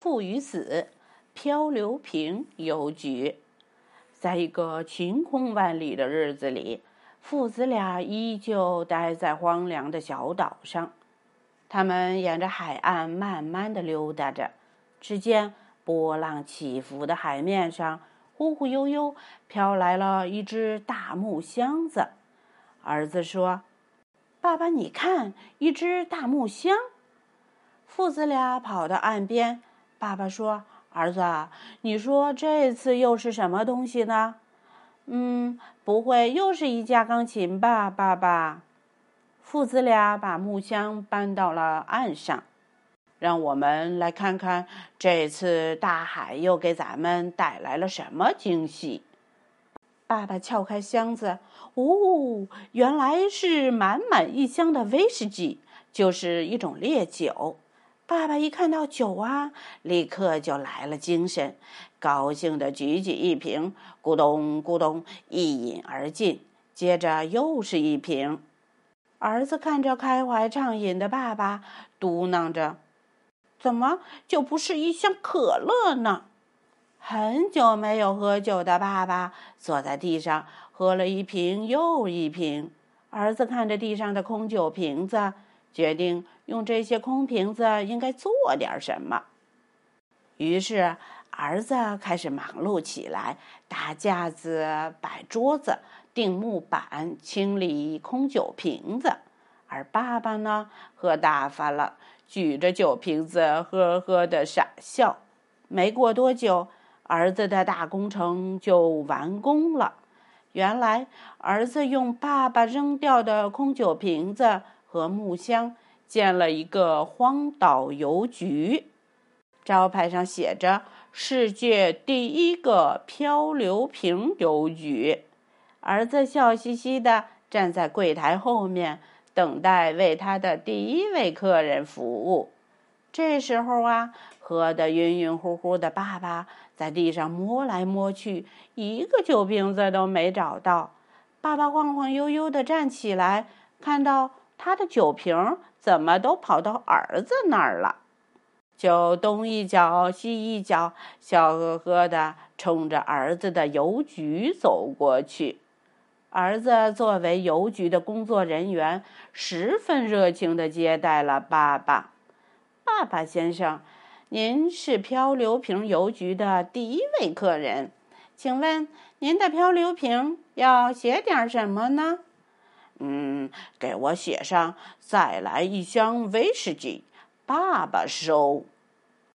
父与子，漂流瓶邮局。在一个晴空万里的日子里，父子俩依旧待在荒凉的小岛上。他们沿着海岸慢慢的溜达着，只见波浪起伏的海面上，忽忽悠悠飘来了一只大木箱子。儿子说：“爸爸，你看，一只大木箱。”父子俩跑到岸边。爸爸说：“儿子，你说这次又是什么东西呢？嗯，不会又是一架钢琴吧，爸爸？”父子俩把木箱搬到了岸上，让我们来看看这次大海又给咱们带来了什么惊喜。爸爸撬开箱子，哦，原来是满满一箱的威士忌，就是一种烈酒。爸爸一看到酒啊，立刻就来了精神，高兴地举起一瓶，咕咚咕咚一饮而尽。接着又是一瓶。儿子看着开怀畅饮的爸爸，嘟囔着：“怎么就不是一箱可乐呢？”很久没有喝酒的爸爸坐在地上，喝了一瓶又一瓶。儿子看着地上的空酒瓶子。决定用这些空瓶子应该做点什么。于是儿子开始忙碌起来，搭架子、摆桌子、钉木板、清理空酒瓶子。而爸爸呢，喝大发了，举着酒瓶子呵呵的傻笑。没过多久，儿子的大工程就完工了。原来，儿子用爸爸扔掉的空酒瓶子。和木箱建了一个荒岛邮局，招牌上写着“世界第一个漂流瓶邮局”。儿子笑嘻嘻地站在柜台后面，等待为他的第一位客人服务。这时候啊，喝得晕晕乎乎的爸爸在地上摸来摸去，一个酒瓶子都没找到。爸爸晃晃悠悠地站起来，看到。他的酒瓶怎么都跑到儿子那儿了？就东一脚西一脚，笑呵呵的冲着儿子的邮局走过去。儿子作为邮局的工作人员，十分热情的接待了爸爸。爸爸先生，您是漂流瓶邮局的第一位客人，请问您的漂流瓶要写点什么呢？嗯，给我写上，再来一箱威士忌，爸爸收。